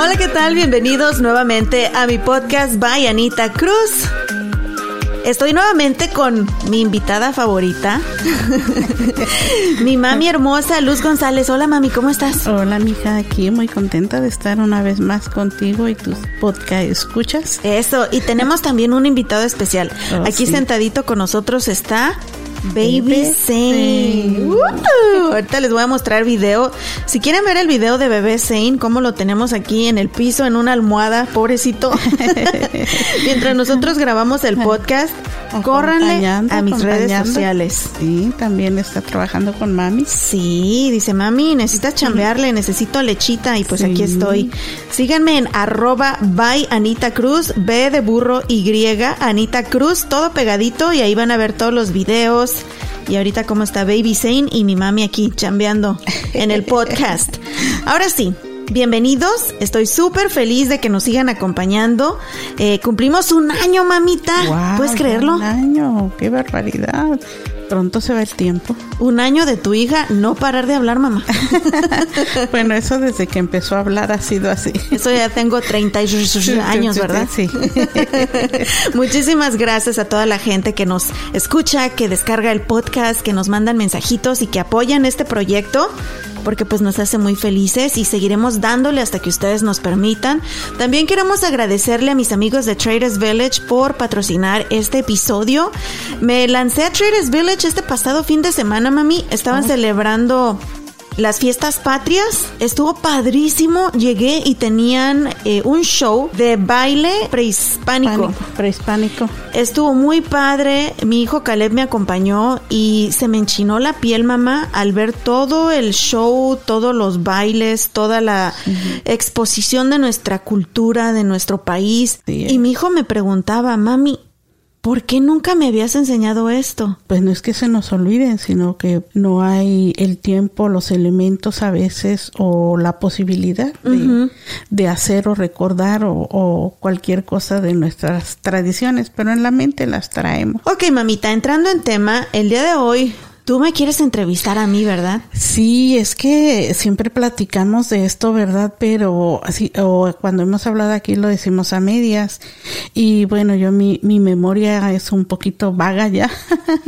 Hola, ¿qué tal? Bienvenidos nuevamente a mi podcast by Anita Cruz. Estoy nuevamente con mi invitada favorita, mi mami hermosa, Luz González. Hola, mami, ¿cómo estás? Hola, mija, aquí muy contenta de estar una vez más contigo y tus podcast escuchas. Eso, y tenemos también un invitado especial. Oh, aquí sí. sentadito con nosotros está Baby. Zane. Uh, ahorita les voy a mostrar video. Si quieren ver el video de Bebé Zane, cómo lo tenemos aquí en el piso, en una almohada, pobrecito. Mientras nosotros grabamos el podcast, córranle a mis redes sociales. Sí, también está trabajando con mami. Sí, dice mami, necesitas chambearle, necesito lechita y pues Sí. aquí estoy. Síganme en arroba by Anita Cruz, B de burro Y, Anita Cruz, todo pegadito y ahí van a ver todos los videos. Y ahorita cómo está Baby Zane y mi mami aquí chambeando en el podcast. Ahora sí. Bienvenidos, estoy súper feliz de que nos sigan acompañando. Eh, cumplimos un año, mamita. ¿Puedes creerlo? Un año, qué barbaridad. Pronto se va el tiempo. Un año de tu hija no parar de hablar, mamá. bueno, eso desde que empezó a hablar ha sido así. Eso ya tengo 30 años, ¿verdad? Sí. Muchísimas gracias a toda la gente que nos escucha, que descarga el podcast, que nos mandan mensajitos y que apoyan este proyecto. Porque pues nos hace muy felices y seguiremos dándole hasta que ustedes nos permitan. También queremos agradecerle a mis amigos de Traders Village por patrocinar este episodio. Me lancé a Traders Village este pasado fin de semana, mami. Estaban celebrando las fiestas patrias. Estuvo padrísimo. Llegué y tenían eh, un show de baile prehispánico. Pánico, prehispánico. Estuvo muy padre. Mi hijo Caleb me acompañó y se me enchinó la piel, mamá, al ver todo el show, todos los bailes, toda la exposición de nuestra cultura, de nuestro país. Sí. Y mi hijo me preguntaba, mami, ¿por qué nunca me habías enseñado esto? Pues no es que se nos olviden, sino que no hay el tiempo, los elementos a veces o la posibilidad de, de hacer o recordar o, o cualquier cosa de nuestras tradiciones, pero en la mente las traemos. Ok, mamita, entrando en tema, el día de hoy tú me quieres entrevistar a mí, ¿verdad? Sí, es que siempre platicamos de esto, ¿verdad? Pero así, o cuando hemos hablado aquí lo decimos a medias. Y bueno, yo mi, mi memoria es un poquito vaga ya.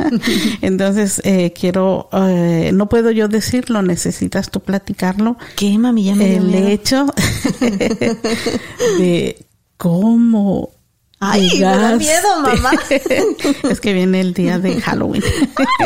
Entonces, eh, quiero, eh, no puedo yo decirlo, necesitas tú platicarlo. ¿Qué, mami? Ya me El miedo. hecho de cómo Ay, me da miedo, mamá. es que viene el día de Halloween.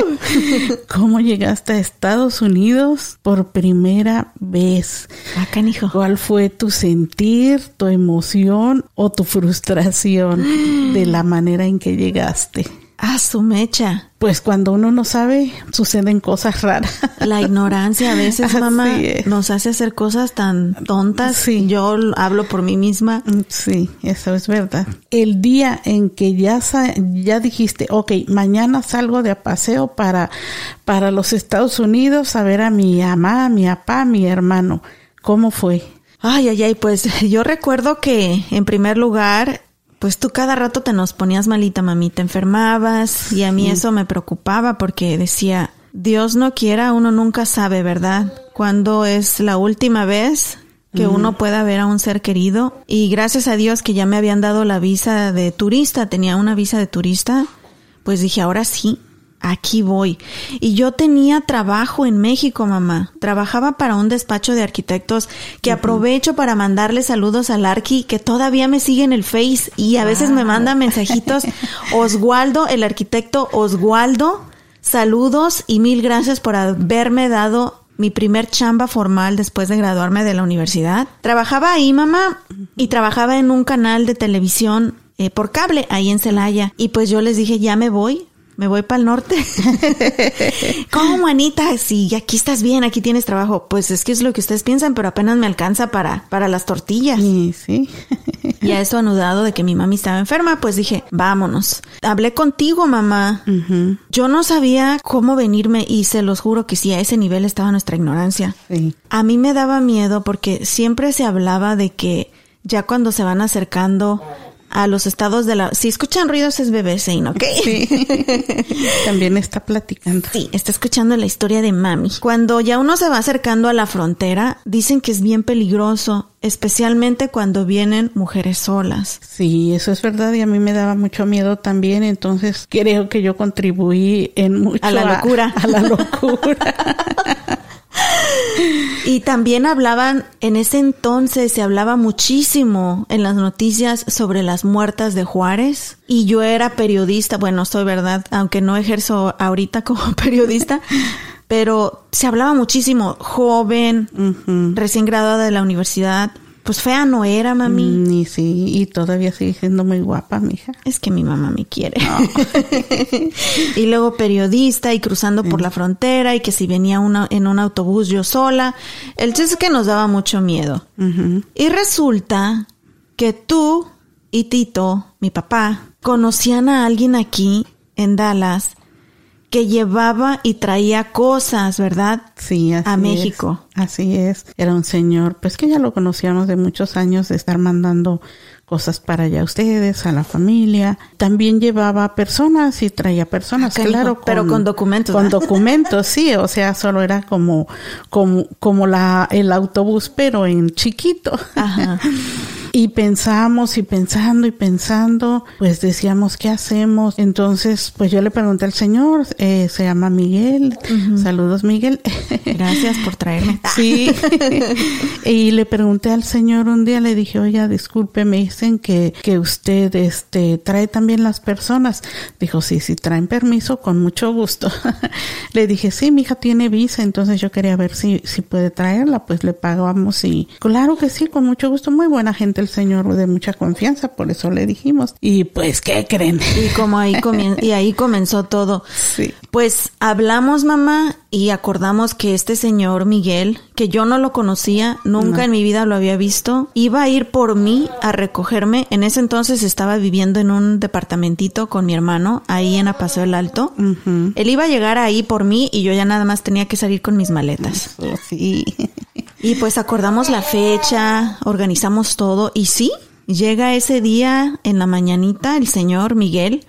¿Cómo llegaste a Estados Unidos por primera vez? Acá, hijo. ¿Cuál fue tu sentir, tu emoción o tu frustración de la manera en que llegaste? Ah, su mecha. Pues cuando uno no sabe, suceden cosas raras. La ignorancia a veces, mamá, nos hace hacer cosas tan tontas. Sí. Yo hablo por mí misma. Sí, eso es verdad. El día en que ya, ya dijiste, ok, mañana salgo de paseo para, para los Estados Unidos a ver a mi mamá, a mi papá, a mi hermano. ¿Cómo fue? Ay, ay, ay, pues yo recuerdo que en primer lugar, pues tú cada rato te nos ponías malita, mami, te enfermabas y a mí eso me preocupaba porque decía, Dios no quiera, uno nunca sabe, ¿verdad? Cuándo es la última vez que uno pueda ver a un ser querido. Y gracias a Dios que ya me habían dado la visa de turista, tenía una visa de turista, pues dije, ahora sí, aquí voy. Y yo tenía trabajo en México, mamá. Trabajaba para un despacho de arquitectos que aprovecho para mandarle saludos al Arqui, que todavía me sigue en el Face y a veces me manda mensajitos. Oswaldo, el arquitecto Oswaldo, saludos y mil gracias por haberme dado mi primer chamba formal después de graduarme de la universidad. Trabajaba ahí, mamá, y trabajaba en un canal de televisión eh, por cable ahí en Celaya. Y pues yo les dije, ya me voy, me voy para el norte. ¿Cómo, Anita? Sí, aquí estás bien, aquí tienes trabajo. Pues es que es lo que ustedes piensan, pero apenas me alcanza para, para las tortillas. Sí, sí. y a eso anudado de que mi mami estaba enferma, pues dije, vámonos. Hablé contigo, mamá. Yo no sabía cómo venirme y se los juro que sí, a ese nivel estaba nuestra ignorancia. Sí. A mí me daba miedo porque siempre se hablaba de que ya cuando se van acercando a los estados de la... Si escuchan ruidos es bebé Zane, ¿ok? Sí. También está platicando. Sí, está escuchando la historia de mami. Cuando ya uno se va acercando a la frontera, dicen que es bien peligroso, especialmente cuando vienen mujeres solas. Sí, eso es verdad y a mí me daba mucho miedo también, entonces creo que yo contribuí en mucho A la locura. A, la locura. Y también hablaban, en ese entonces se hablaba muchísimo en las noticias sobre las muertas de Juárez. Y yo era periodista, bueno, soy verdad, aunque no ejerzo ahorita como periodista, pero se hablaba muchísimo, joven, recién graduada de la universidad. Pues fea no era, mami. Mm, Y sí, y todavía sigue siendo muy guapa, mija. Es que mi mamá me quiere. y luego periodista y cruzando por la frontera y que si venía una, en un autobús yo sola. El chiste es que nos daba mucho miedo. Y resulta que tú y Tito, mi papá, conocían a alguien aquí en Dallas que llevaba y traía cosas, ¿verdad? Sí, así A es. México. Así es. Era un señor, pues que ya lo conocíamos de muchos años de estar mandando cosas para allá a ustedes, a la familia. También llevaba personas y traía personas, Ah, claro. pero con documentos, Con documentos, sí. O sea, solo era como, como, como la, el autobús, pero en chiquito. Ajá. Y pensamos y pensando y pensando, pues decíamos, ¿qué hacemos? Entonces, pues yo le pregunté al señor, eh, se llama Miguel, saludos Miguel. Gracias por traerme. Sí. y le pregunté al señor un día, le dije, oiga, disculpe, me dicen que, que usted, este, trae también las personas. Dijo, sí, si traen permiso, con mucho gusto. le dije, sí, mi hija tiene visa, entonces yo quería ver si, si puede traerla, pues le pagamos y, claro que sí, con mucho gusto, muy buena gente el señor, de mucha confianza, por eso le dijimos. Y pues, ¿qué creen? Y como ahí comien- y ahí comenzó todo. Sí. Pues hablamos, mamá, y acordamos que este señor Miguel, que yo no lo conocía, nunca en mi vida lo había visto, iba a ir por mí a recogerme. En ese entonces estaba viviendo en un departamentito con mi hermano, ahí en Apaseo el Alto. Él iba a llegar ahí por mí y yo ya nada más tenía que salir con mis maletas. Oh, sí. Y pues acordamos la fecha, organizamos todo y sí, llega ese día en la mañanita el señor Miguel,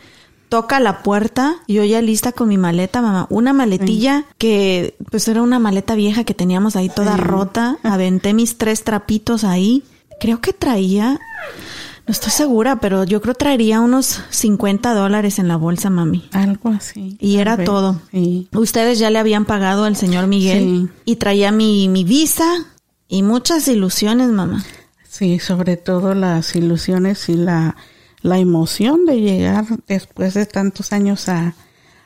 toca la puerta, yo ya lista con mi maleta, mamá, una maletilla que pues era una maleta vieja que teníamos ahí toda rota, aventé mis tres trapitos ahí, creo que traía, no estoy segura, pero yo creo traería unos 50 dólares en la bolsa, mami. Algo así. Y era vez, todo. Sí. Ustedes ya le habían pagado al señor Miguel Sí. y traía mi, mi visa y muchas ilusiones, mamá. Sí, sobre todo las ilusiones y la, la emoción de llegar después de tantos años a,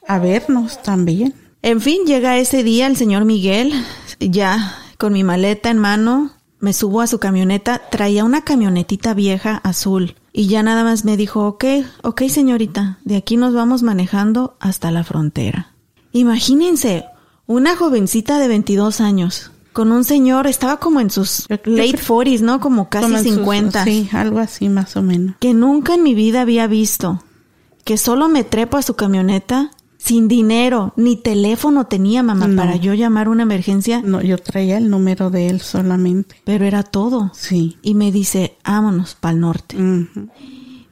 a vernos también. En fin, llega ese día el señor Miguel, ya con mi maleta en mano, me subo a su camioneta, traía una camionetita vieja azul y ya nada más me dijo, ok, ok señorita, de aquí nos vamos manejando hasta la frontera. Imagínense, una jovencita de 22 años. Con un señor, estaba como en sus late creo- 40s, ¿no? Como casi Como en sus- 50. Sí, algo así más o menos. que nunca en mi vida había visto, que solo me trepo a su camioneta sin dinero, ni teléfono tenía mamá No. para yo llamar una emergencia, No, yo traía el número de él solamente. pero era todo. Sí. Y me dice, vámonos para el norte.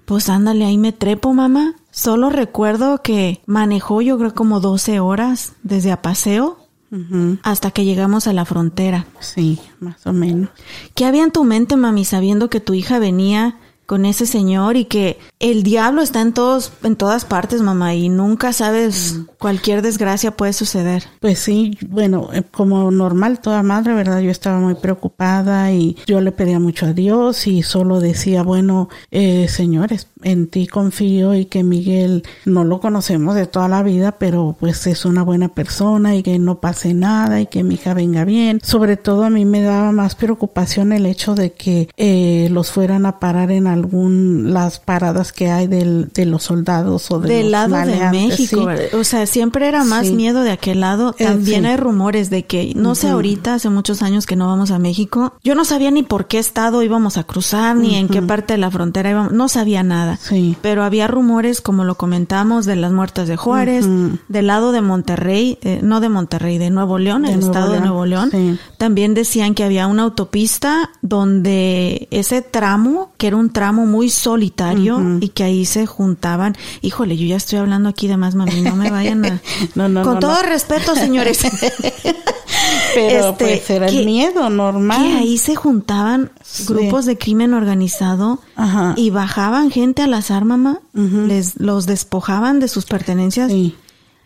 Pues ándale, ahí me trepo, mamá. Solo recuerdo que manejó yo creo como 12 horas desde Apaseo Ujú. hasta que llegamos a la frontera. Sí, más o menos. ¿Qué había en tu mente, mami, sabiendo que tu hija venía con ese señor y que el diablo está en todos, en todas partes, mamá, y nunca sabes, cualquier desgracia puede suceder. Pues sí, bueno, eh, como normal toda madre, ¿verdad? Yo estaba muy preocupada y yo le pedía mucho a Dios y solo decía, bueno, eh, señores, en ti confío y que Miguel no lo conocemos de toda la vida, pero pues es una buena persona y que no pase nada y que mi hija venga bien. Sobre todo a mí me daba más preocupación el hecho de que eh, los fueran a parar en algún las paradas que hay del, de los soldados o de del los lado de México. O sea, siempre era más Sí. miedo de aquel lado. Eh, También sí. hay rumores de que, no sé ahorita, hace muchos años que no vamos a México. Yo no sabía ni por qué estado íbamos a cruzar, ni en qué parte de la frontera íbamos. No sabía nada. Sí. Pero había rumores, como lo comentamos, de las muertas de Juárez, del lado de Monterrey, eh, no de Monterrey, de Nuevo León, De el Nuevo estado de Nuevo León. También decían que había una autopista donde ese tramo, que era un tramo muy solitario y que ahí se juntaban. Híjole, yo ya estoy hablando aquí de más, mami, no me vayan a... No, no, Con no, todo respeto, señores. Pero Este, pues era que- el miedo normal. que ahí se juntaban Sí. grupos de crimen organizado Ajá. y bajaban gente al azar, mamá. Les los despojaban de sus pertenencias Sí.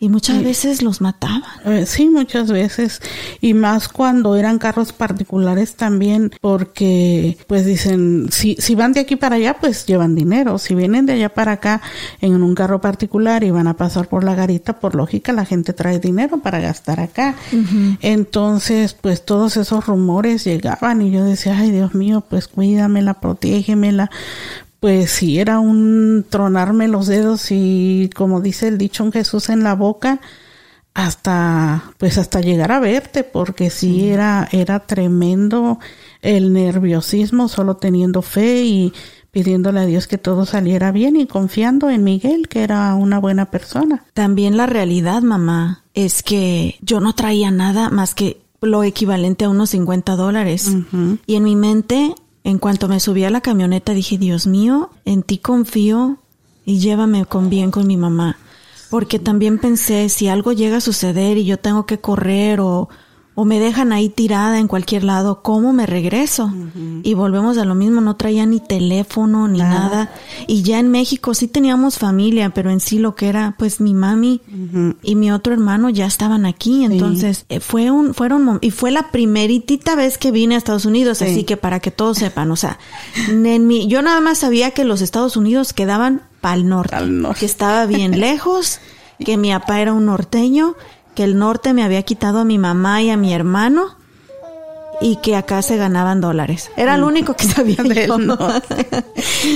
Y muchas Sí. veces los mataban. Eh, sí, muchas veces. Y más cuando eran carros particulares también, porque pues dicen, si, si van de aquí para allá, pues llevan dinero. Si vienen de allá para acá en un carro particular y van a pasar por la garita, por lógica la gente trae dinero para gastar acá. Entonces, pues todos esos rumores llegaban y yo decía, ay Dios mío, pues cuídamela, protégemela. Pues sí, era un tronarme los dedos y como dice el dicho un Jesús en la boca, hasta pues hasta llegar a verte porque sí era era tremendo el nerviosismo solo teniendo fe y pidiéndole a Dios que todo saliera bien y confiando en Miguel que era una buena persona. También la realidad, mamá, es que yo no traía nada más que lo equivalente a unos 50 dólares. Y en mi mente, en cuanto me subí a la camioneta, dije, Dios mío, en ti confío y llévame con bien con mi mamá. Porque también pensé, si algo llega a suceder y yo tengo que correr o, o me dejan ahí tirada en cualquier lado, ¿cómo me regreso? Y volvemos a lo mismo, no traía ni teléfono ni Nada. nada. Y ya en México sí teníamos familia, pero en sí lo que era, pues mi mami y mi otro hermano ya estaban aquí, entonces eh, fue un, fueron, y fue la primeritita vez que vine a Estados Unidos, Sí. así que para que todos sepan, o sea, en mi, yo nada más sabía que los Estados Unidos quedaban pa'l norte, Al norte. que estaba bien lejos, que mi papá era un norteño, que el norte me había quitado a mi mamá y a mi hermano, y que acá se ganaban dólares. Era lo único que sabía Del yo.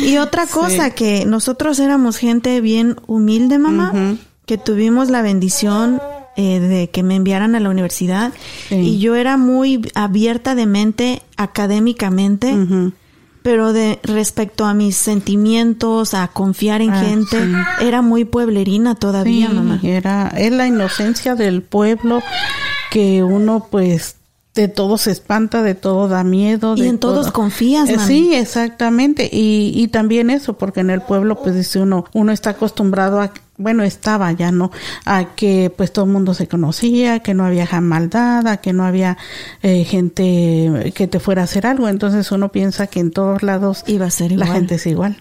y otra cosa, que nosotros éramos gente bien humilde, mamá, que tuvimos la bendición eh, de que me enviaran a la universidad. Sí. Y yo era muy abierta de mente académicamente. Pero de respecto a mis sentimientos, a confiar en Ah, gente, sí. era muy pueblerina todavía, Sí, mamá. Era, es la inocencia del pueblo que uno pues de todo se espanta, de todo da miedo. Y de en todos todo. confías, Eh, mami. Sí, exactamente. Y, y también eso, porque en el pueblo pues dice uno, uno está acostumbrado a, bueno, estaba ya, ¿no? A que pues todo el mundo se conocía, que no había maldad, a que no había eh, gente que te fuera a hacer algo. Entonces uno piensa que en todos lados Iba a ser la igual. gente es igual.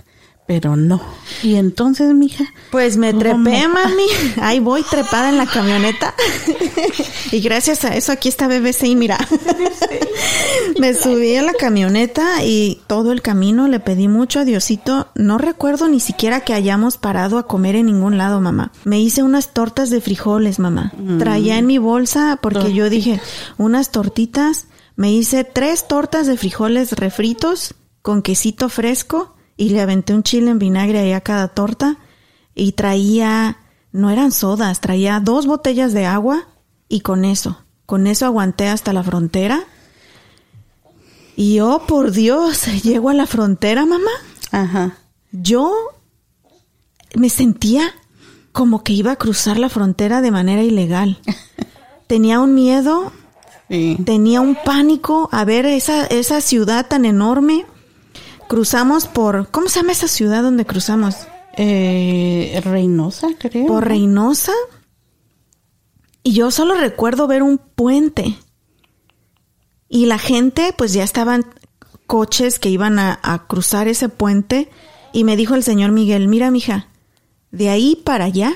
Pero no. Y entonces, mija, Pues me ¿Cómo? trepé, mami. Ahí voy trepada en la camioneta. y gracias a eso aquí está BBC, mira. me subí a la camioneta y todo el camino le pedí mucho a Diosito. No recuerdo ni siquiera que hayamos parado a comer en ningún lado, mamá. Me hice unas tortas de frijoles, mamá. Traía en mi bolsa porque yo dije, unas tortitas. Me hice tres tortas de frijoles refritos con quesito fresco y le aventé un chile en vinagre ahí a cada torta y traía, no eran sodas, traía dos botellas de agua y con eso, con eso aguanté hasta la frontera. Y oh, por Dios, llego a la frontera, mamá. ajá. Yo me sentía como que iba a cruzar la frontera de manera ilegal. Tenía un miedo Sí. tenía un pánico a ver esa, esa ciudad tan enorme. Cruzamos por, ¿cómo se llama esa ciudad donde cruzamos? Eh, Reynosa, creo. Por Reynosa. Y yo solo recuerdo ver un puente. Y la gente, pues ya estaban coches que iban a, a cruzar ese puente. Y me dijo el señor Miguel, mira, mija, de ahí para allá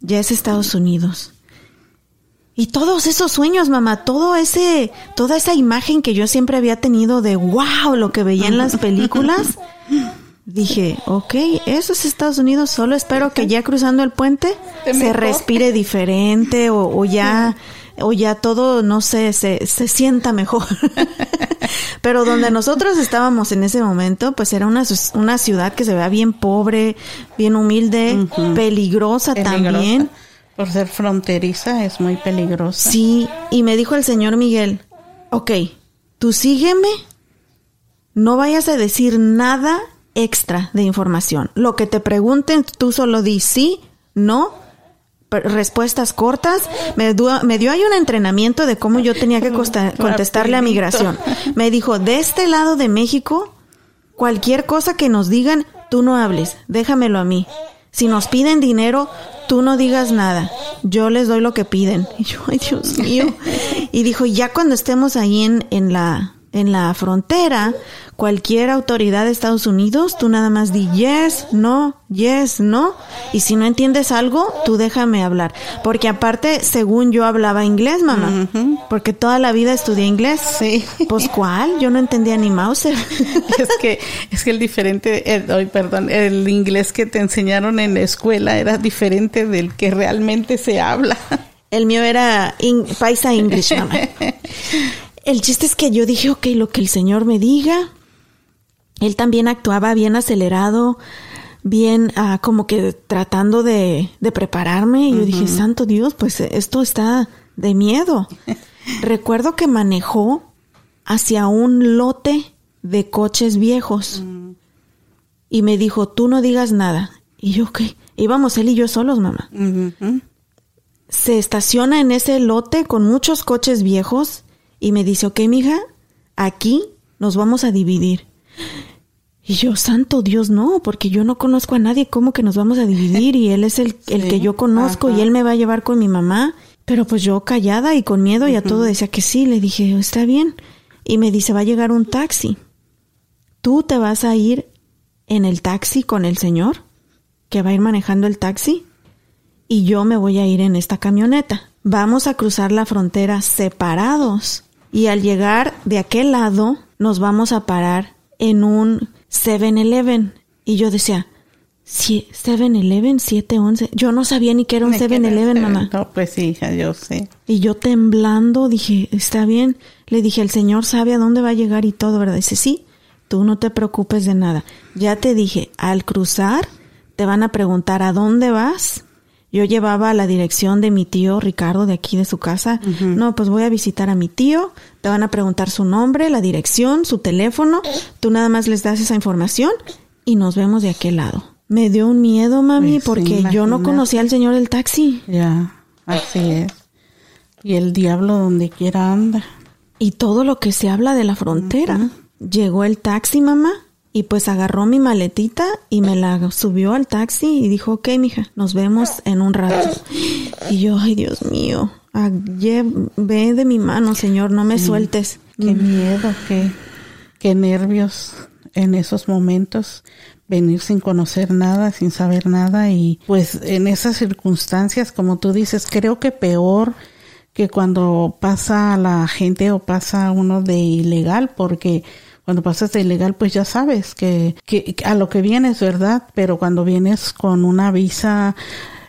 ya es Estados Unidos. Y todos esos sueños, mamá, todo ese, toda esa imagen que yo siempre había tenido de wow, lo que veía en las películas, dije, ok, eso es Estados Unidos, solo espero que ya cruzando el puente Te se respire diferente o, o ya o ya todo, no sé, se, se sienta mejor. Pero donde nosotros estábamos en ese momento, pues era una, una ciudad que se vea bien pobre, bien humilde, peligrosa, también. Por ser fronteriza es muy peligrosa. Sí, y me dijo el señor Miguel, ok, tú sígueme, no vayas a decir nada extra de información. Lo que te pregunten, tú solo di sí, no, respuestas cortas. Me, me, dio ahí un entrenamiento de cómo yo tenía que contestarle a migración. Me dijo, de este lado de México, cualquier cosa que nos digan, tú no hables, déjamelo a mí. Si nos piden dinero, tú no digas nada. Yo les doy lo que piden. Y yo, ay Dios mío. Y dijo, ya cuando estemos ahí en, en la, en la frontera, cualquier autoridad de Estados Unidos, tú nada más di yes, no, yes, no. Y si no entiendes algo, tú déjame hablar. Porque aparte, según yo hablaba inglés, mamá. Porque toda la vida estudié inglés. Sí. Pues cuál, yo no entendía ni Mauser. es que, es que el diferente, el, perdón, el inglés que te enseñaron en la escuela era diferente del que realmente se habla. El mío era paisa English, mamá. El chiste es que yo dije, ok, lo que el Señor me diga, él también actuaba bien acelerado, bien ah, como que tratando de, prepararme. Y yo dije, Santo Dios, pues esto está de miedo. Recuerdo que manejó hacia un lote de coches viejos. Mm. Y me dijo, tú no digas nada. Y yo, ¿qué? Íbamos él y yo solos, mamá. Se estaciona en ese lote con muchos coches viejos y me dice, ok, mija, aquí nos vamos a dividir. Y yo, santo Dios, no, porque yo no conozco a nadie, ¿cómo que nos vamos a dividir? Y él es el, el que yo conozco y él me va a llevar con mi mamá. Pero pues yo callada y con miedo y a todo decía que sí, le dije, está bien. Y me dice, va a llegar un taxi. Tú te vas a ir en el taxi con el señor que va a ir manejando el taxi y yo me voy a ir en esta camioneta. Vamos a cruzar la frontera separados y al llegar de aquel lado nos vamos a parar en un 7-Eleven. Y yo decía, 7-Eleven, 7-11. Yo no sabía ni que era un 7-Eleven, mamá. No, pues sí, hija, yo sé. Y yo temblando dije, está bien. Le dije, el Señor sabe a dónde va a llegar y todo, ¿verdad? Dice, sí, tú no te preocupes de nada. Ya te dije, al cruzar, te van a preguntar a dónde vas yo llevaba la dirección de mi tío Ricardo de aquí de su casa. No, pues voy a visitar a mi tío. Te van a preguntar su nombre, la dirección, su teléfono. Tú nada más les das esa información y nos vemos de aquel lado. Me dio un miedo, mami, pues porque yo no conocía al señor del taxi. Ya, así es. Y el diablo donde quiera anda. Y todo lo que se habla de la frontera. Llegó el taxi, mamá, y pues agarró mi maletita y me la subió al taxi y dijo, ok, mija, nos vemos en un rato. Y yo, ay, Dios mío, ve de mi mano, Señor, no me sueltes. Qué miedo, qué, qué nervios en esos momentos venir sin conocer nada, sin saber nada y pues en esas circunstancias, como tú dices, creo que peor que cuando pasa la gente o pasa uno de ilegal porque cuando pasas de ilegal, pues ya sabes que, que a lo que vienes, ¿verdad? Pero cuando vienes con una visa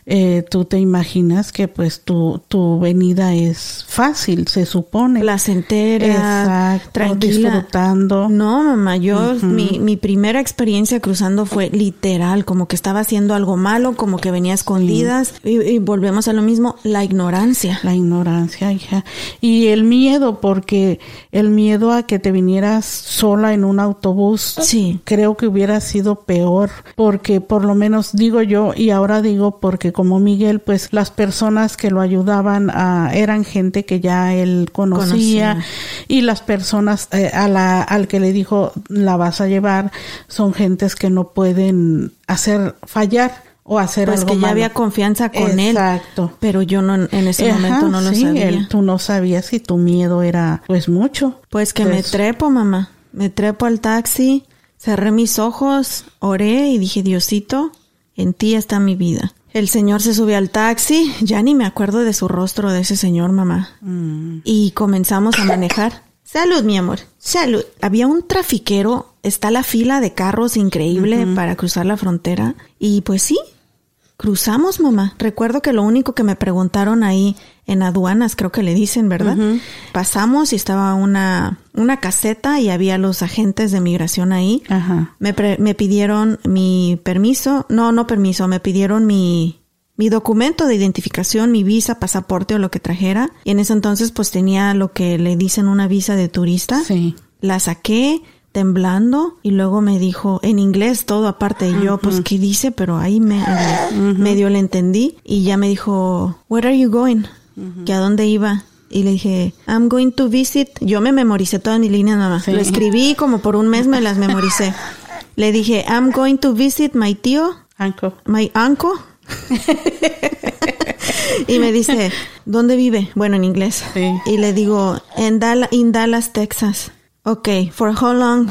eh, tú te imaginas que pues tu, tu venida es fácil, se supone. Placentera, Exacto, tranquila. disfrutando. No, mamá, yo, mi, mi primera experiencia cruzando fue literal, como que estaba haciendo algo malo, como que venía escondidas. Y, volvemos a lo mismo, la ignorancia. La ignorancia, hija. Y el miedo, porque el miedo a que te vinieras sola en un autobús, sí. creo que hubiera sido peor, porque por lo menos digo yo, y ahora digo porque como Miguel, pues las personas que lo ayudaban a, eran gente que ya él conocía, y las personas eh, a la, al que le dijo la vas a llevar son gentes que no pueden hacer fallar o hacer pues algo que ya había confianza con él. Exacto. Pero yo no en ese momento no lo sabía. tú no sabías si tu miedo era pues mucho. Pues que me pues trepo, mamá. Me trepo al taxi, cerré mis ojos, oré y dije, Diosito, en ti está mi vida. El señor se sube al taxi, ya ni me acuerdo de su rostro de ese señor, mamá. Mm. Y comenzamos a manejar. Salud, mi amor. Salud. Había un trafiquero, está la fila de carros increíble para cruzar la frontera. Y pues sí, Cruzamos, mamá. Recuerdo que lo único que me preguntaron ahí en aduanas, creo que le dicen, ¿verdad? Pasamos y estaba una, una caseta y había los agentes de migración ahí. Ajá. Me, pre- me pidieron mi permiso, no, no permiso, me pidieron mi, mi documento de identificación, mi visa, pasaporte o lo que trajera. Y en ese entonces pues tenía lo que le dicen una visa de turista. Sí. La saqué temblando y luego me dijo en inglés todo aparte y yo pues qué dice pero ahí me medio le entendí y ya me dijo where are you going que a dónde iba y le dije I'm going to visit. Yo me memoricé todas mis líneas mamá Sí. lo escribí como por un mes me las memoricé. Le dije I'm going to visit my tío Anco. my uncle. Y me dice ¿dónde vive? bueno en inglés. Sí. y le digo en Dallas, in Dallas Texas Ok, for how long?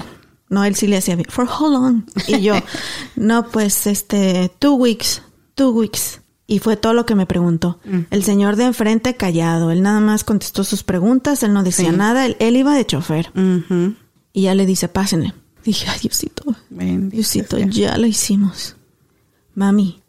No, él sí le hacía bien. For how long? Y yo, no, pues, este, two weeks, two weeks. Y fue todo lo que me preguntó. El señor de enfrente callado. Él nada más contestó sus preguntas. Él no decía Sí. nada. Él, él iba de chofer. Y ya le dice, pásenle. Dije, ay, Diosito, Bendito Diosito, sea. ya la hicimos. Mami,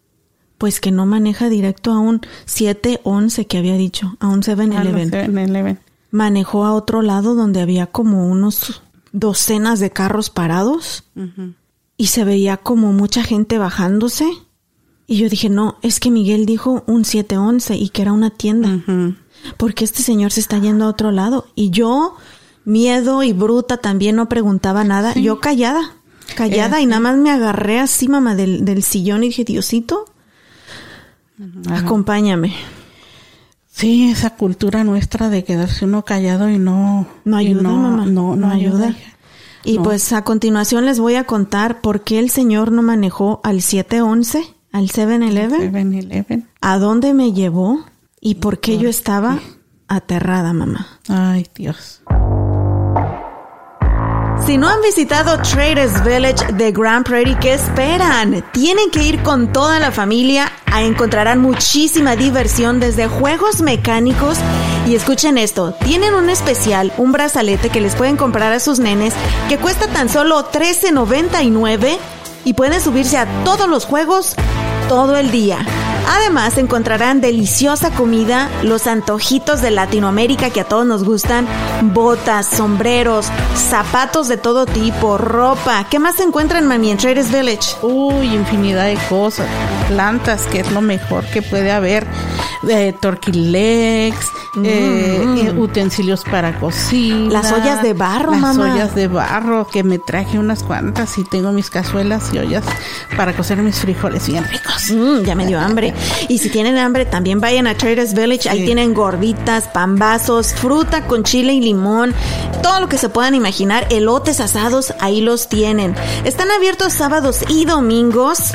pues que no maneja directo a un 711 que había dicho, a un Ah, no 7-Eleven. Manejó a otro lado donde había como unos docenas de carros parados y se veía como mucha gente bajándose. Y yo dije, no, es que Miguel dijo un 711 y que era una tienda. Porque este señor se está yendo a otro lado. Y yo, miedo y bruta, también no preguntaba nada. Yo callada, callada y nada más me agarré así, mamá, del, del sillón y dije, Diosito, acompáñame. Sí, esa cultura nuestra de quedarse uno callado y no... No ayuda, no, mamá. No, no, No ayuda. ayuda. Y No. pues a continuación les voy a contar por qué el señor no manejó al 711, al 7-Eleven, Eleven, Eleven. a dónde me llevó y por qué yo estaba aterrada, mamá. Ay, Dios. Si no han visitado Traders Village de Grand Prairie, ¿qué esperan? Tienen que ir con toda la familia. Ahí encontrarán muchísima diversión desde juegos mecánicos. Y escuchen esto, tienen un especial, un brazalete que les pueden comprar a sus nenes que cuesta tan solo $13.99 y pueden subirse a todos los juegos todo el día. Además encontrarán deliciosa comida, los antojitos de Latinoamérica que a todos nos gustan, botas, sombreros, zapatos de todo tipo, ropa. ¿Qué más se encuentran, mami, en Village? Uy, infinidad de cosas. Plantas, que es lo mejor que puede haber. Eh, turkey legs, eh, eh, utensilios para cocina. Mm. Las ollas de barro, Las mamá. ollas de barro, que me traje unas cuantas y tengo mis cazuelas y ollas para cocer mis frijoles bien ricos. Mm, ya me dio hambre. Y si tienen hambre, también vayan a Traders Village. Ahí tienen gorditas, pambazos, fruta con chile y limón, todo lo que se puedan imaginar. Elotes asados, ahí los tienen. Están abiertos sábados y domingos.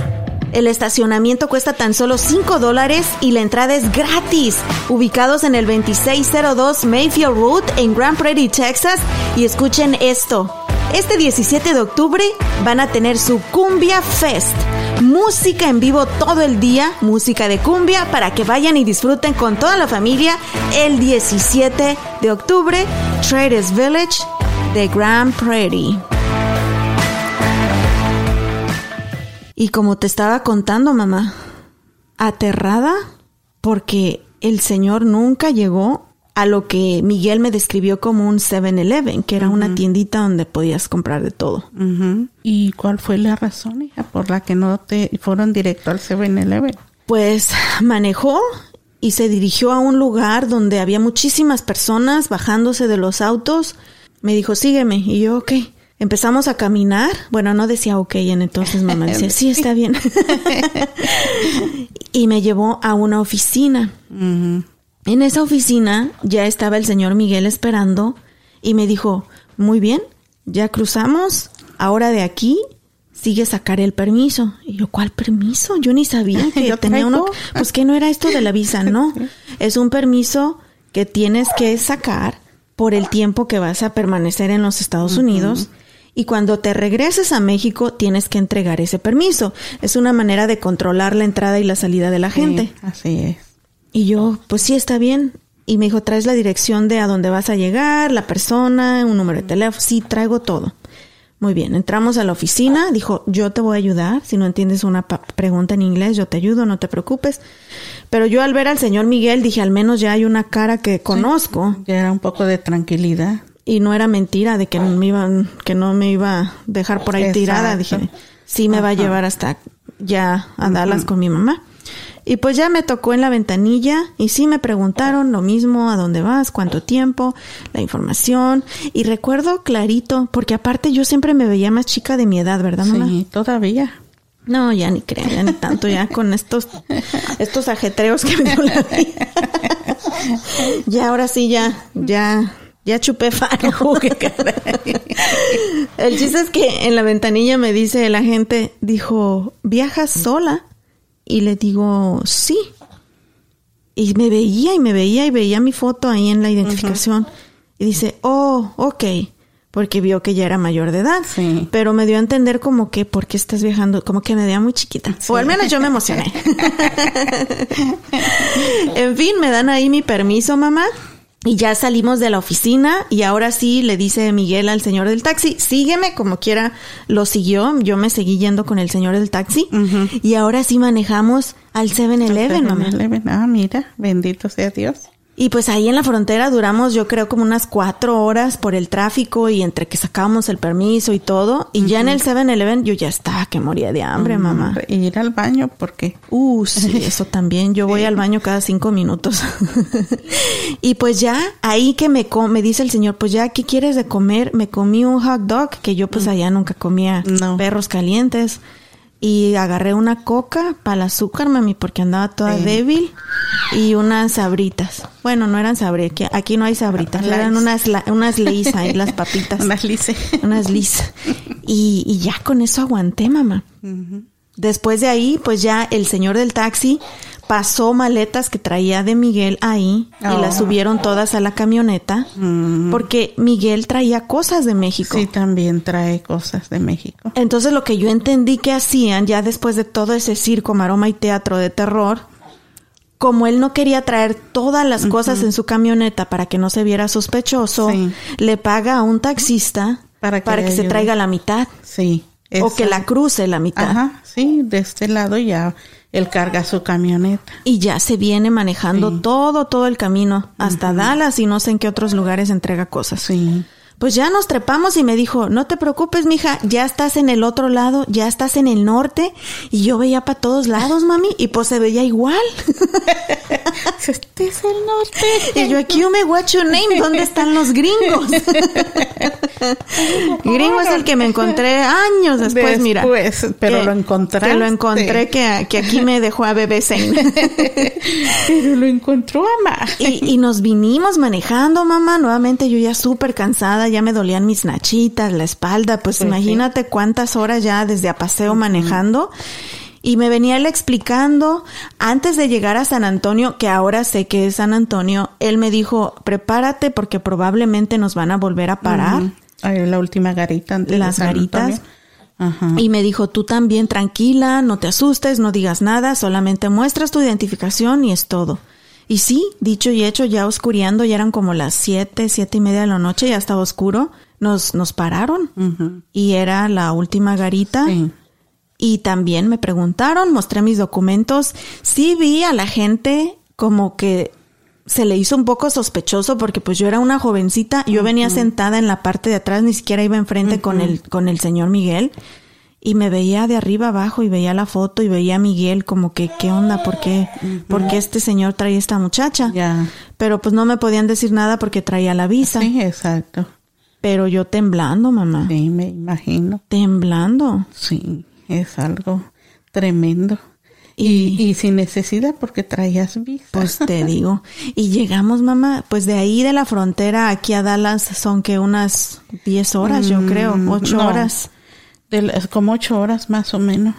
El estacionamiento cuesta tan solo 5 dólares y la entrada es gratis. Ubicados en el 2602 Mayfield Road en Grand Prairie, Texas. Y escuchen esto. Este 17 de octubre van a tener su Cumbia Fest. Música en vivo todo el día, música de cumbia para que vayan y disfruten con toda la familia el 17 de octubre, Traders Village de Grand Prairie. Y como te estaba contando, mamá, aterrada porque el señor nunca llegó a lo que Miguel me describió como un 7-Eleven, que era una tiendita donde podías comprar de todo. ¿Y cuál fue la razón, hija, por la que no te fueron directo al 7-Eleven? Pues manejó y se dirigió a un lugar donde había muchísimas personas bajándose de los autos. Me dijo, sígueme. Y yo, ok. Empezamos a caminar. Bueno, no decía ok en entonces, mamá decía, sí, está bien. y me llevó a una oficina. En esa oficina ya estaba el señor Miguel esperando y me dijo, muy bien, ya cruzamos, ahora de aquí sigue sacar el permiso. Y yo, ¿cuál permiso? Yo ni sabía que Yo tenía uno. Pues que no era esto de la visa, no. Es un permiso que tienes que sacar por el tiempo que vas a permanecer en los Estados Unidos. Y cuando te regreses a México, tienes que entregar ese permiso. Es una manera de controlar la entrada y la salida de la gente. Sí, así es. Y yo, pues sí, está bien. Y me dijo, ¿traes la dirección de a dónde vas a llegar, la persona, un número de teléfono? Sí, traigo todo. Muy bien, entramos a la oficina, dijo, yo te voy a ayudar, si no entiendes una pregunta en inglés, yo te ayudo, no te preocupes. Pero yo al ver al señor Miguel dije, al menos ya hay una cara que conozco Ya era un poco de tranquilidad. Y no era mentira de que no me iban, que no me iba a dejar por ahí tirada. Dije, sí me va a llevar hasta ya a Dallas con mi mamá. Y pues ya me tocó en la ventanilla y sí me preguntaron lo mismo, a dónde vas, cuánto tiempo, la información. Y recuerdo clarito, porque aparte yo siempre me veía más chica de mi edad, ¿verdad, mamá? Sí, todavía. No, ya ni creo, ya ni tanto, ya con estos, estos ajetreos que me dio la vida. ya, ahora sí, ya, ya, ya chupé faro. El chiste es que en la ventanilla me dice la gente, dijo, ¿viajas sola? Y le digo, sí. Y me veía y me veía y veía mi foto ahí en la identificación. Y dice, oh, ok. Porque vio que ya era mayor de edad. Sí. Pero me dio a entender como que, ¿por qué estás viajando? Como que me veía muy chiquita. O al menos yo me emocioné. en fin, me dan ahí mi permiso, mamá. Y ya salimos de la oficina y ahora sí le dice Miguel al señor del taxi, sígueme como quiera, lo siguió, yo me seguí yendo con el señor del taxi y ahora sí manejamos al 7-Eleven, mamá. 7-Eleven. Ah, mira, bendito sea Dios. Y pues ahí en la frontera duramos yo creo como unas cuatro horas por el tráfico y entre que sacábamos el permiso y todo. Y ya en el 7-Eleven yo ya estaba que moría de hambre, mamá. Y ir al baño porque Uh, sí, eso también. Yo voy al baño cada cinco minutos. y pues ya, ahí que me, me dice el señor, pues ya, ¿qué quieres de comer? Me comí un hot dog, que yo pues allá nunca comía No. perros calientes. Y agarré una coca para el azúcar, mami, porque andaba toda Sí. débil. Y unas sabritas. Bueno, no eran sabritas, aquí, aquí no hay sabritas, eran unas, unas leis ahí, las papitas. unas lice. Unas. Y, y ya con eso aguanté, mamá. Después de ahí, pues ya el señor del taxi pasó maletas que traía de Miguel ahí y Oh. las subieron todas a la camioneta porque Miguel traía cosas de México. Sí, también trae cosas de México. Entonces lo que yo entendí que hacían ya después de todo ese circo, maroma y teatro de terror, como él no quería traer todas las cosas en su camioneta para que no se viera sospechoso, Sí. le paga a un taxista Para para que que, le se traiga la mitad Sí. O que la cruce la mitad. Ajá, sí, de este lado ya él carga su camioneta. Y ya se viene manejando Sí. todo, todo el camino, hasta Dallas y no sé en qué otros lugares entrega cosas. Sí. Pues ya nos trepamos y me dijo, no te preocupes, mija, ya estás en el otro lado, ya estás en el norte. Y yo veía para todos lados, mami, y pues se veía igual. Este es el norte. y yo aquí, me watch your name, ¿dónde están los gringos? Gringo es el que me encontré años después, mira. Después, pero Que- lo encontraste. Que lo encontré, que, que aquí me dejó a bebé. Pero lo encontró mamá. Y, y nos vinimos manejando, mamá. Nuevamente yo ya súper cansada, ya me dolían mis nachitas, la espalda. Pues, Pues imagínate cuántas horas ya desde a paseo manejando. Y me venía él explicando, antes de llegar a San Antonio, que ahora sé que es San Antonio, él me dijo, prepárate porque probablemente nos van a volver a parar. Ahí la última garita antes de Las San garitas. Antonio. Ajá. Y me dijo, tú también tranquila, no te asustes, no digas nada, solamente muestras tu identificación y es todo. Y sí, dicho y hecho, ya oscureando, ya eran como las siete, siete y media de la noche, ya estaba oscuro, nos, nos pararon. Y era la última garita. Sí. Y también me preguntaron, mostré mis documentos. Sí vi a la gente como que se le hizo un poco sospechoso porque pues yo era una jovencita, yo venía sentada en la parte de atrás, ni siquiera iba enfrente con el con el señor Miguel y me veía de arriba abajo y veía la foto y veía a Miguel como que qué onda, por qué, por qué este señor trae esta muchacha. Ya. Pero pues no me podían decir nada porque traía la visa. Sí, exacto. Pero yo temblando, mamá. Sí, me imagino. Temblando. Sí, es algo tremendo. Y, Y- sin necesidad porque traías visa. Pues te digo. Y llegamos, mamá, pues de ahí de la frontera aquí a Dallas son que unas 10 horas, yo creo, Mm, 8 no. horas. De las- como ocho horas más o menos.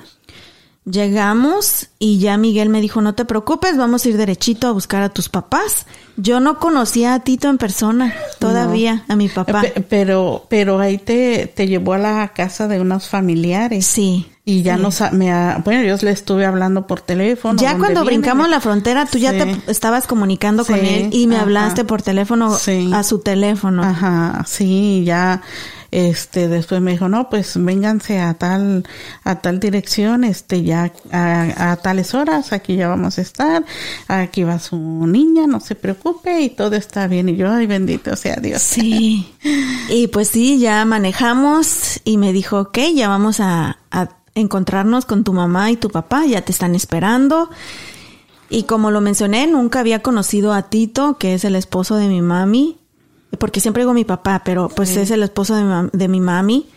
Llegamos y ya Miguel me dijo, no te preocupes, vamos a ir derechito a buscar a tus papás. Yo no conocía a Tito en persona todavía, a mi papá. Pe- Pero, pero ahí te, te llevó a la casa de unos familiares. Sí. Y ya sí. no me bueno, yo le estuve hablando por teléfono. Ya ¿dónde cuando viene? brincamos la frontera, tú ya te estabas comunicando con él y me ajá. hablaste por teléfono a su teléfono. Ajá, sí, ya este, después me dijo, no, pues vénganse a tal, a tal dirección, este, ya a, a tales horas, aquí ya vamos a estar, aquí va su niña, no se preocupe y todo está bien. Y yo, ay, bendito sea Dios. Sí. Y pues sí, ya manejamos y me dijo, ok, ya vamos a encontrarnos con tu mamá y tu papá, ya te están esperando. Y como lo mencioné, nunca había conocido a Tito, que es el esposo de mi mami, porque siempre digo mi papá, pero pues es el esposo de mi, de mi mami.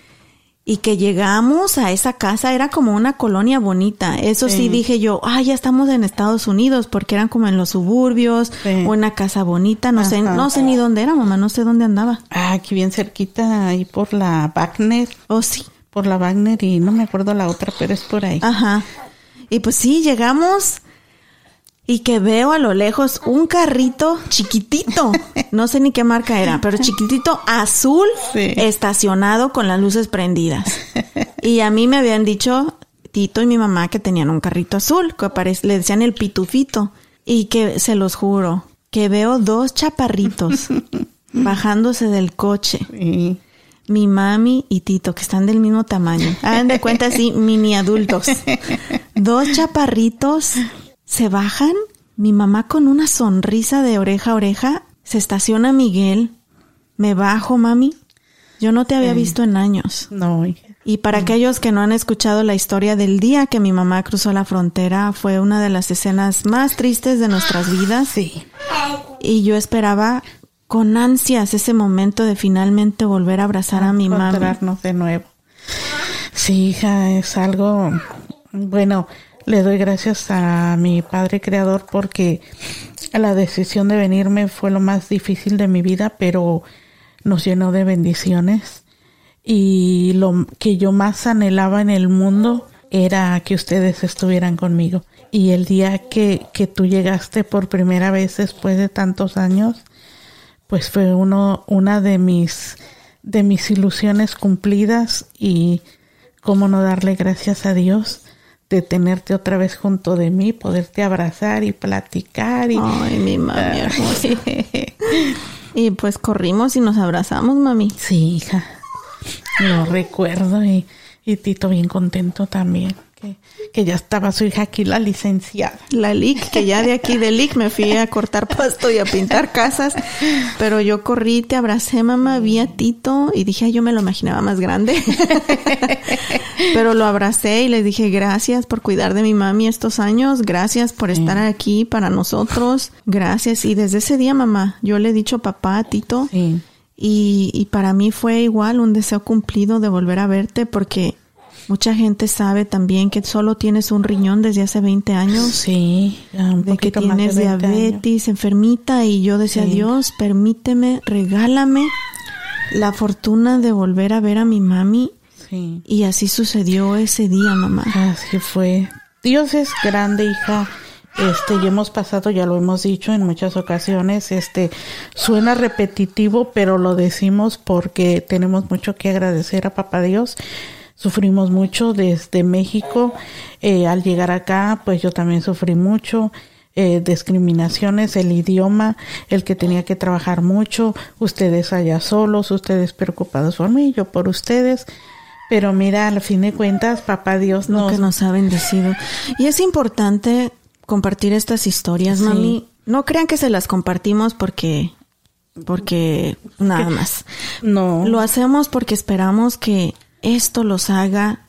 Y que llegamos a esa casa, era como una colonia bonita. Eso sí, Sí. dije yo, ah, ya estamos en Estados Unidos, porque eran como en los suburbios, Sí. una casa bonita, no sé, no sé ni dónde era, mamá, no sé dónde andaba. Ah, aquí bien cerquita, ahí por la Wagner, Oh, sí. Por la Wagner y no me acuerdo la otra, pero es por ahí. Ajá. Y pues sí, llegamos y que veo a lo lejos un carrito chiquitito, no sé ni qué marca era, pero chiquitito azul Sí. estacionado con las luces prendidas. Y a mí me habían dicho Tito y mi mamá que tenían un carrito azul, que aparece, le decían el pitufito. Y que se los juro, que veo dos chaparritos bajándose del coche Y mi mami y Tito, que están del mismo tamaño. Hagan de cuenta así, mini adultos. Dos chaparritos se bajan. Mi mamá con una sonrisa de oreja a oreja. Se estaciona Miguel. Me bajo, mami. Yo no te había visto en años. no, hija. Y para aquellos que no han escuchado la historia del día que mi mamá cruzó la frontera, fue una de las escenas más tristes de nuestras vidas. sí, Y yo esperaba con ansias ese momento de finalmente volver a abrazar a mi mamá. encontrarnos de nuevo. Sí, hija, es algo, bueno, le doy gracias a mi padre creador porque la decisión de venirme fue lo más difícil de mi vida, pero nos llenó de bendiciones y lo que yo más anhelaba en el mundo era que ustedes estuvieran conmigo. Y el día que, que tú llegaste por primera vez después de tantos años, pues fue uno, una de mis, de mis ilusiones cumplidas y cómo no darle gracias a Dios de tenerte otra vez junto de mí, poderte abrazar y platicar y Ay, mi mami hermosa. Y pues corrimos y nos abrazamos, mami. Sí, hija. Lo recuerdo y, y Tito bien contento también. Que, que ya estaba su hija aquí, la licenciada. La LIC, que ya de aquí de LIC me fui a cortar pasto y a pintar casas. Pero yo corrí, te abracé, mamá, vi a Tito y dije, ay, yo me lo imaginaba más grande. Pero lo abracé y les dije, gracias por cuidar de mi mami estos años. Gracias por estar aquí para nosotros. Gracias. Y desde ese día, mamá, yo le he dicho papá a Tito. Sí. Y, y para mí fue igual un deseo cumplido de volver a verte porque mucha gente sabe también que solo tienes un riñón desde hace 20 años. Sí, ya un De que tienes de 20 años. diabetes, enfermita, y yo decía, Sí. Dios, permíteme, regálame la fortuna de volver a ver a mi mami. Sí. Y así sucedió ese día, mamá. Así fue. Dios es grande, hija. Este, y hemos pasado, ya lo hemos dicho en muchas ocasiones, este, suena repetitivo, pero lo decimos porque tenemos mucho que agradecer a Papá Dios. Sufrimos mucho desde México. Eh, al llegar acá, pues yo también sufrí mucho. Eh, discriminaciones, el idioma, el que tenía que trabajar mucho, ustedes allá solos, ustedes preocupados por mí, yo por ustedes. Pero mira, al fin de cuentas, papá Dios Lo nos... que nos ha bendecido. Y es importante compartir estas historias, Sí. mami. No crean que se las compartimos porque, porque nada más. No. Lo hacemos porque esperamos que esto los haga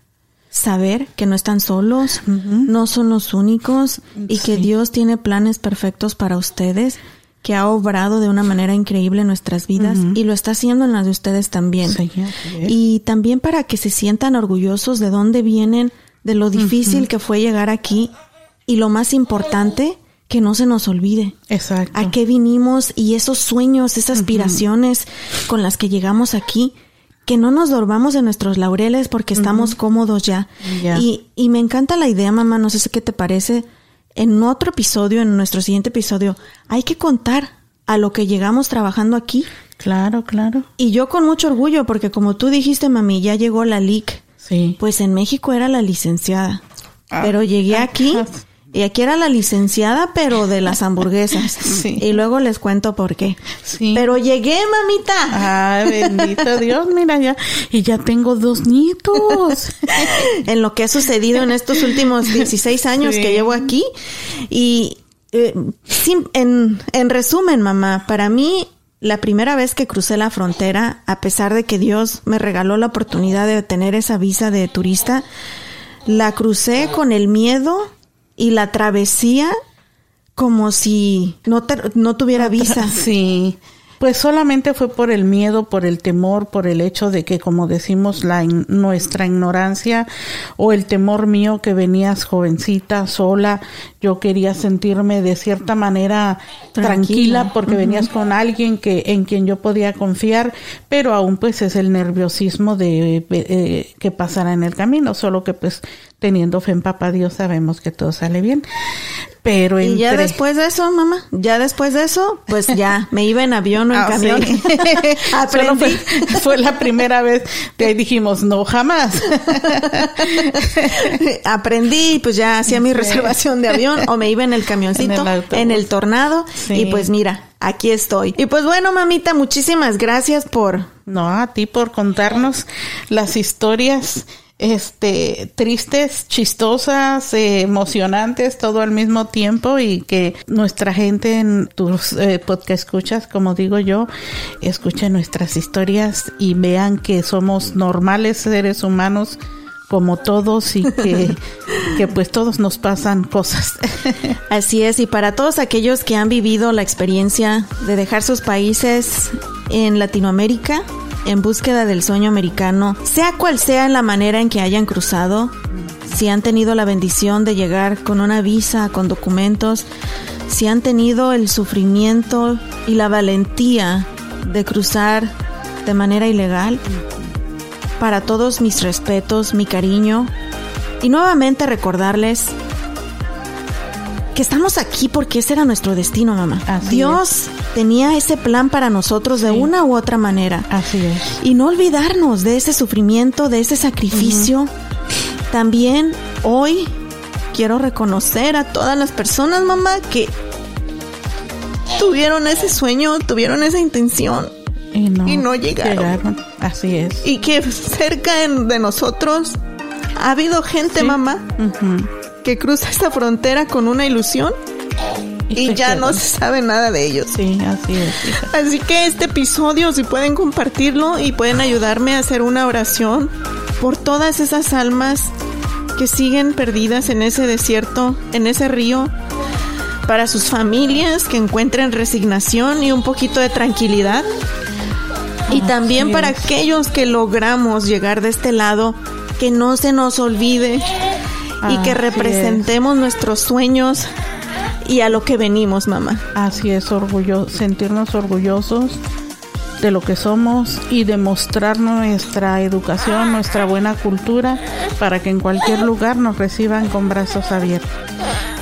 saber que no están solos, no son los únicos y que. Dios tiene planes perfectos para ustedes, que ha obrado de una manera increíble en nuestras vidas y lo está haciendo en las de ustedes también. Sí. Y también para que se sientan orgullosos de dónde vienen, de lo difícil que fue llegar aquí y lo más importante, que no se nos olvide Exacto. a qué vinimos y esos sueños, esas aspiraciones con las que llegamos aquí, que no nos dormamos en nuestros laureles porque estamos cómodos ya. Y, y me encanta la idea, mamá, no sé qué te parece. En otro episodio, en nuestro siguiente episodio, hay que contar a lo que llegamos trabajando aquí. Claro, claro. Y yo con mucho orgullo, porque como tú dijiste, mami, ya llegó la LIC. Sí. Pues en México era la licenciada. Ah, Pero llegué ah, aquí ah. Y aquí era la licenciada, pero de las hamburguesas. Sí. Y luego les cuento por qué. Sí. Pero llegué, mamita. Ay, bendito Dios, mira ya. Y ya tengo dos nietos. en lo que ha sucedido en estos últimos 16 años Sí. que llevo aquí. Y eh, en, en resumen, mamá, para mí la primera vez que crucé la frontera, a pesar de que Dios me regaló la oportunidad de tener esa visa de turista, la crucé con el miedo y la travesía como si no, te- no tuviera visa. Sí. Pues solamente fue por el miedo, por el temor, por el hecho de que, como decimos, la in- nuestra ignorancia o el temor mío que venías jovencita, sola, yo quería sentirme de cierta manera tranquila, Tranquila. porque venías con alguien que en quien yo podía confiar, pero aún pues es el nerviosismo de eh, que pasara en el camino, solo que pues teniendo fe en papá Dios sabemos que todo sale bien. Pero Y ya entre- después de eso, mamá, ya después de eso, pues ya me iba en avión o en Ah, camión. sí. Solo Aprendí. fue, fue la primera vez que ahí dijimos, no, jamás. Aprendí, pues ya hacía mi reservación de avión o me iba en el camioncito, En en el el, autobús. tornado Sí. y pues mira, aquí estoy. Y pues bueno, mamita, muchísimas gracias por No, a ti por contarnos las historias este tristes, chistosas, eh, emocionantes, todo al mismo tiempo y que nuestra gente en tus eh, podcast escuchas, como digo yo, escuchen nuestras historias y vean que somos normales seres humanos como todos y que, que pues todos nos pasan cosas. Así es, y para todos aquellos que han vivido la experiencia de dejar sus países en Latinoamérica en búsqueda del sueño americano, sea cual sea la manera en que hayan cruzado, si han tenido la bendición de llegar con una visa, con documentos, si han tenido el sufrimiento y la valentía de cruzar de manera ilegal, para todos mis respetos, mi cariño, y nuevamente recordarles que estamos aquí porque ese era nuestro destino, mamá. Así Dios tenía ese plan para nosotros de Sí. una u otra manera. Así es. Y no olvidarnos de ese sufrimiento, de ese sacrificio. También hoy quiero reconocer a todas las personas, mamá, que tuvieron ese sueño, tuvieron esa intención Y no, Y no llegaron. Así es. y que cerca de nosotros ha habido gente, Sí. mamá, Ujú. Que cruza esta frontera con una ilusión y ya no se sabe nada de ellos. Sí, así es. hija. Así que este episodio, si pueden compartirlo y pueden ayudarme a hacer una oración por todas esas almas que siguen perdidas en ese desierto, en ese río, para sus familias que encuentren resignación y un poquito de tranquilidad. Y también para aquellos que logramos llegar de este lado, que no se nos olvide y que representemos nuestros sueños y a lo que venimos, mamá. Así es, orgullo, sentirnos orgullosos de lo que somos y demostrar nuestra educación, nuestra buena cultura para que en cualquier lugar nos reciban con brazos abiertos.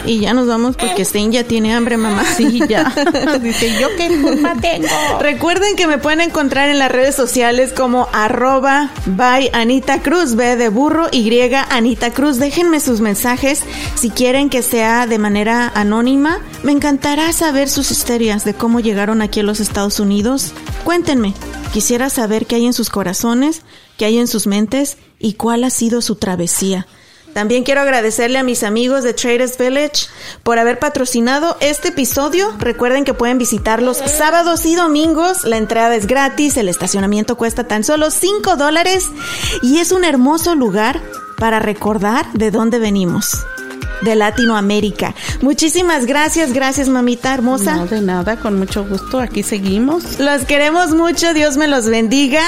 Y ya nos vamos porque Stein ya tiene hambre, mamá. Sí, ya. Dice, yo qué culpa tengo. Recuerden que me pueden encontrar en las redes sociales como arroba by Anita Cruz, B de burro, Y Anita Cruz. Déjenme sus mensajes si quieren que sea de manera anónima. Me encantará saber sus historias de cómo llegaron aquí a los Estados Unidos. Cuéntenme. Quisiera saber qué hay en sus corazones, qué hay en sus mentes y cuál ha sido su travesía. También quiero agradecerle a mis amigos de Traders Village por haber patrocinado este episodio. Recuerden que pueden visitarlos sábados y domingos. La entrada es gratis, el estacionamiento cuesta tan solo 5 dólares y es un hermoso lugar para recordar de dónde venimos. De Latinoamérica. Muchísimas gracias, gracias mamita hermosa. No, de nada, con mucho gusto. Aquí seguimos. Los queremos mucho, Dios me los bendiga.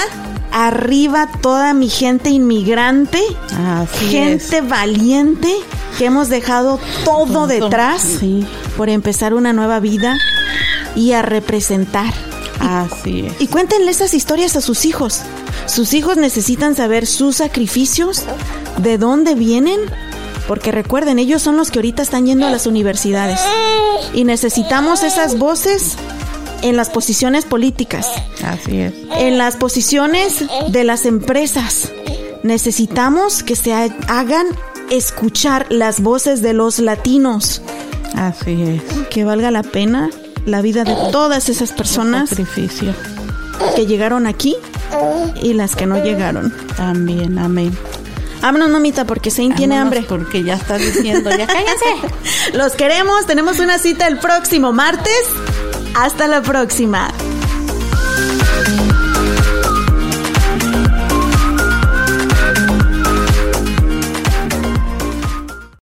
Arriba toda mi gente inmigrante, Así gente es. valiente que hemos dejado todo Todo, detrás sí. por empezar una nueva vida y a representar. Así es. Y cuéntenle esas historias a sus hijos. Sus hijos necesitan saber sus sacrificios, de dónde vienen, porque recuerden, ellos son los que ahorita están yendo a las universidades. Y necesitamos esas voces en las posiciones políticas, Así es. en las posiciones de las empresas. Necesitamos que se ha- hagan escuchar las voces de los latinos. Así es. Que valga la pena la vida de todas esas personas Sacrificio. que llegaron aquí y las que no llegaron. También, amén. Vámonos, mamita, porque Zane tiene hambre. Porque ya está diciendo, ya cállense. Los queremos. Tenemos una cita el próximo martes. Hasta la próxima.